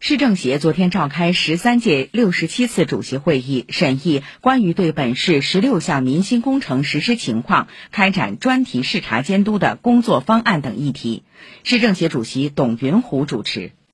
市政协昨天召开十三届六十七次主席会议审议关于对本市十六项民心工程实施情况开展专题视察监督的工作方案等议题。市政协主席董云虎主持。